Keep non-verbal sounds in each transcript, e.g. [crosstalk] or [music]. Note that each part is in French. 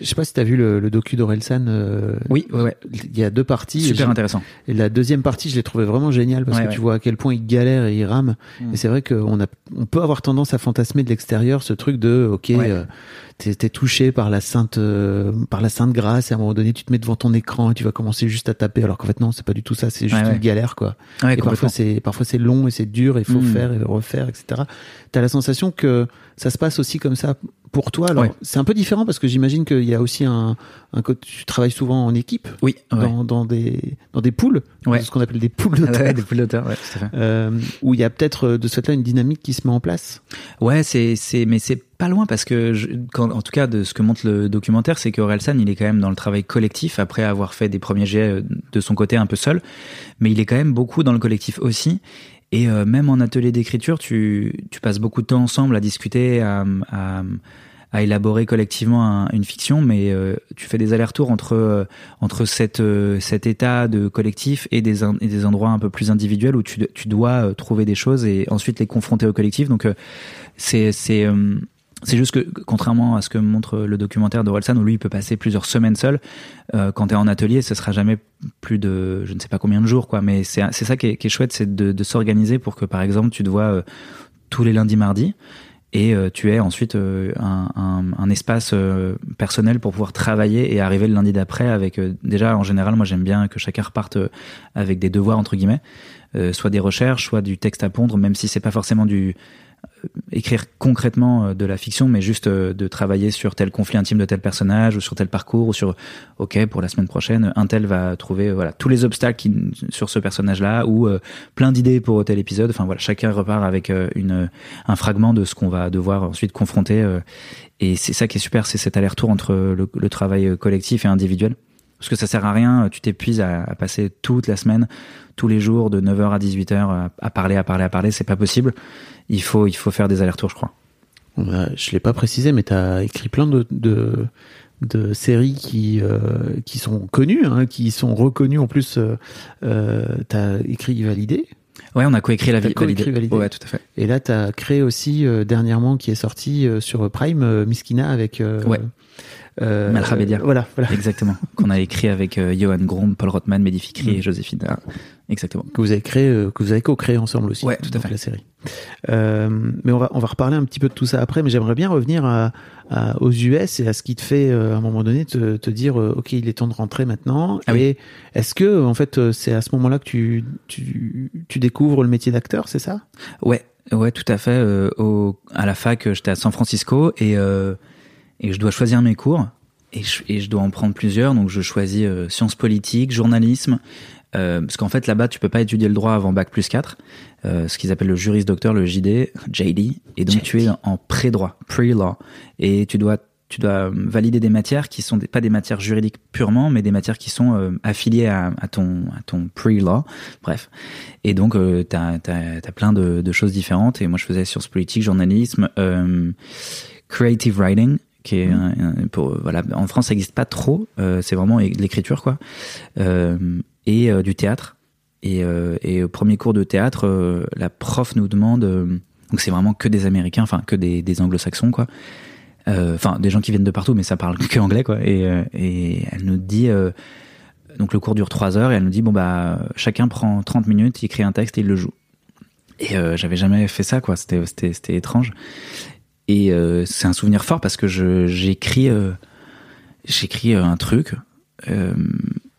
Je sais pas si tu as vu le, le docu d'Orelsan. Euh, Oui, ouais, ouais. Il y a deux parties. Super intéressant. Et la deuxième partie, je l'ai trouvé vraiment géniale parce Ouais, que tu vois à quel point il galère et il rame. Mm. Et c'est vrai qu'on a, on peut avoir tendance à fantasmer de l'extérieur ce truc de, ok, euh, t'es, t'es touché par la sainte, euh, par la sainte grâce et à un moment donné, tu te mets devant ton écran et tu vas commencer juste à taper. Alors qu'en fait, non, c'est pas du tout ça. C'est juste une galère, quoi. Ouais, et parfois c'est, parfois c'est long et c'est dur et il faut Mm. faire et refaire, etc. T'as la sensation que ça se passe aussi comme ça pour toi. Alors, Ouais. c'est un peu différent parce que j'imagine qu'il y a aussi un, un côté, tu travailles souvent en équipe. Oui, ouais. Dans, dans des dans des poules, Ouais. ce qu'on appelle des poules Ah d'auteurs, ouais, des poules d'auteur, ouais, tout à fait. euh, où il y a peut-être euh, de ce fait-là une dynamique qui se met en place. Ouais, c'est, c'est, mais c'est pas loin parce que, je, quand, en tout cas, de ce que montre le documentaire, c'est qu'Orelsan, il est quand même dans le travail collectif après avoir fait des premiers jets euh, de son côté un peu seul, mais il est quand même beaucoup dans le collectif aussi. Et euh, même en atelier d'écriture, tu, tu passes beaucoup de temps ensemble à discuter, à, à, à élaborer collectivement un- une fiction, mais euh, tu fais des allers-retours entre euh, entre cette euh, cet état de collectif et des et des endroits un peu plus individuels où tu tu dois euh, trouver des choses et ensuite les confronter au collectif. Donc c'est c'est juste que contrairement à ce que montre le documentaire de Rolsan où lui il peut passer plusieurs semaines seul, euh, quand tu en atelier, ce sera jamais plus de je ne sais pas combien de jours quoi. Mais c'est ça qui est, chouette, c'est de, de s'organiser pour que par exemple tu te vois euh, tous les lundis mardis et euh, tu aies ensuite euh, un, un, un espace personnel pour pouvoir travailler et arriver le lundi d'après avec déjà en général moi j'aime bien que chacun reparte avec des devoirs entre guillemets soit des recherches soit du texte à pondre même si c'est pas forcément du écrire concrètement euh, de la fiction mais juste euh, de travailler sur tel conflit intime de tel personnage ou sur tel parcours ou sur ok pour la semaine prochaine un tel va trouver euh, voilà tous les obstacles sur ce personnage là ou euh, plein d'idées pour tel épisode. Enfin voilà chacun repart avec euh, une un fragment de ce qu'on va devoir ensuite confronter euh, et c'est ça qui est super c'est cet aller-retour entre le, travail euh, collectif et individuel parce que ça sert à rien, tu t'épuises à, à passer toute la semaine, tous les jours, de 9h à 18h, à, à parler, à parler, à parler, c'est pas possible. Il faut, il faut faire des allers-retours, je crois. Euh, je l'ai pas précisé, mais tu as écrit plein de, de, de séries qui, euh, qui sont connues, hein, qui sont reconnues en plus. Euh, euh, tu as écrit Validé, Ouais, on a coécrit la vie coécrit Validé. Ouais, tout à fait. et là tu as créé aussi euh, dernièrement, qui est sorti euh, sur Prime, euh, Miskina avec. Euh, Ouais. Euh, Malcha Bedia. Voilà, voilà. Exactement. [laughs] Qu'on a écrit avec euh, Johan Grom, Paul Rothman, Mehdi Fikri Mm. et Joséphine. Ah, exactement. que vous avez créé, euh, que vous avez co-créé ensemble aussi. Ouais, tout à fait. La série. Euh, mais on va on va reparler un petit peu de tout ça après. Mais j'aimerais bien revenir à, à- aux US et à ce qui te fait euh, à un moment donné te, te dire euh, ok il est temps de rentrer maintenant. Ah et est-ce que en fait euh, c'est à ce moment-là que tu tu tu découvres le métier d'acteur, c'est ça? Ouais, ouais, tout à fait. Euh, au, à la fac, euh, j'étais à San Francisco et, euh, et je dois choisir mes cours. Et je, et je dois en prendre plusieurs. Donc je choisis euh, sciences politiques, journalisme, euh, parce qu'en fait là-bas tu peux pas étudier le droit avant bac plus 4, euh, ce qu'ils appellent le juris docteur, le JD, JD, et donc tu es en pré-droit, pre-law, et tu dois tu dois valider des matières qui sont des, pas des matières juridiques purement, mais des matières qui sont euh, affiliées à, à ton à ton pre-law. Bref, et donc, euh, t'as as, plein de, de choses différentes. Et moi, je faisais sciences politiques, journalisme, euh, creative writing, qui est un- un- pour, voilà, en France, ça n'existe pas trop. Euh, c'est vraiment de l'écriture, quoi. Euh, et euh, du théâtre. Et, et au premier cours de théâtre, la prof nous demande, donc c'est vraiment que des Américains, enfin que des, des Anglo-Saxons, quoi. Euh, Enfin, des gens qui viennent de partout, mais ça parle que anglais, quoi. Et, euh, et elle nous dit, euh, donc le cours dure trois heures et elle nous dit bon bah chacun prend 30 minutes, il écrit un texte et il le joue. Et j'avais jamais fait ça quoi, c'était c'était c'était étrange. Et euh, c'est un souvenir fort parce que j'écris euh, euh, un truc.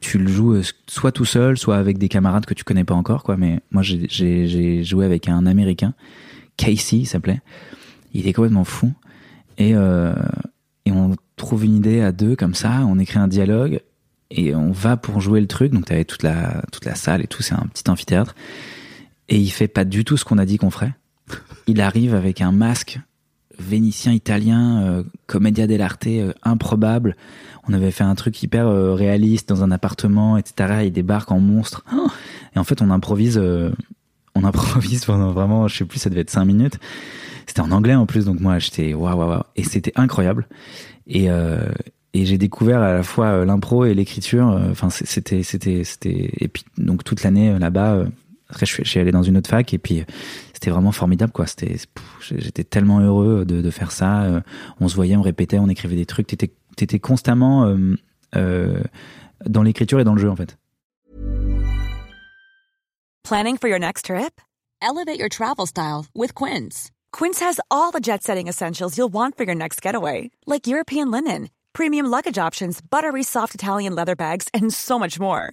tu le joues soit tout seul, soit avec des camarades que tu connais pas encore quoi. Mais moi j'ai joué avec un Américain Casey il s'appelait. Il est complètement fou. Et, on trouve une idée à deux comme ça, on écrit un dialogue et on va pour jouer le truc. Donc t'avais toute la, toute la salle et tout, c'est un petit amphithéâtre. Et il fait pas du tout ce qu'on a dit qu'on ferait. Il arrive avec un masque vénitien italien, euh, commedia dell'arte euh, improbable. On avait fait un truc hyper euh, réaliste dans un appartement, etc. Il débarque en monstre. [gasps] Et en fait, on improvise, euh, on improvise pendant vraiment, je sais plus, ça devait être cinq minutes. C'était en anglais en plus, donc moi j'étais waouh waouh waouh. Et c'était incroyable. Et, et j'ai découvert à la fois l'impro et l'écriture. Enfin, c'était, c'était, c'était. Et puis donc toute l'année là-bas. Après, je suis, allé dans une autre fac et puis c'était vraiment formidable, quoi. J'étais tellement heureux de, faire ça. Euh, On se voyait, on répétait, on écrivait des trucs. T'étais, t'étais constamment euh, euh, dans l'écriture et dans le jeu, en fait. Planning for your next trip? Elevate your travel style with Quince. Quince has all the jet setting essentials you'll want for your next getaway, like European linen, premium luggage options, buttery soft Italian leather bags, and so much more.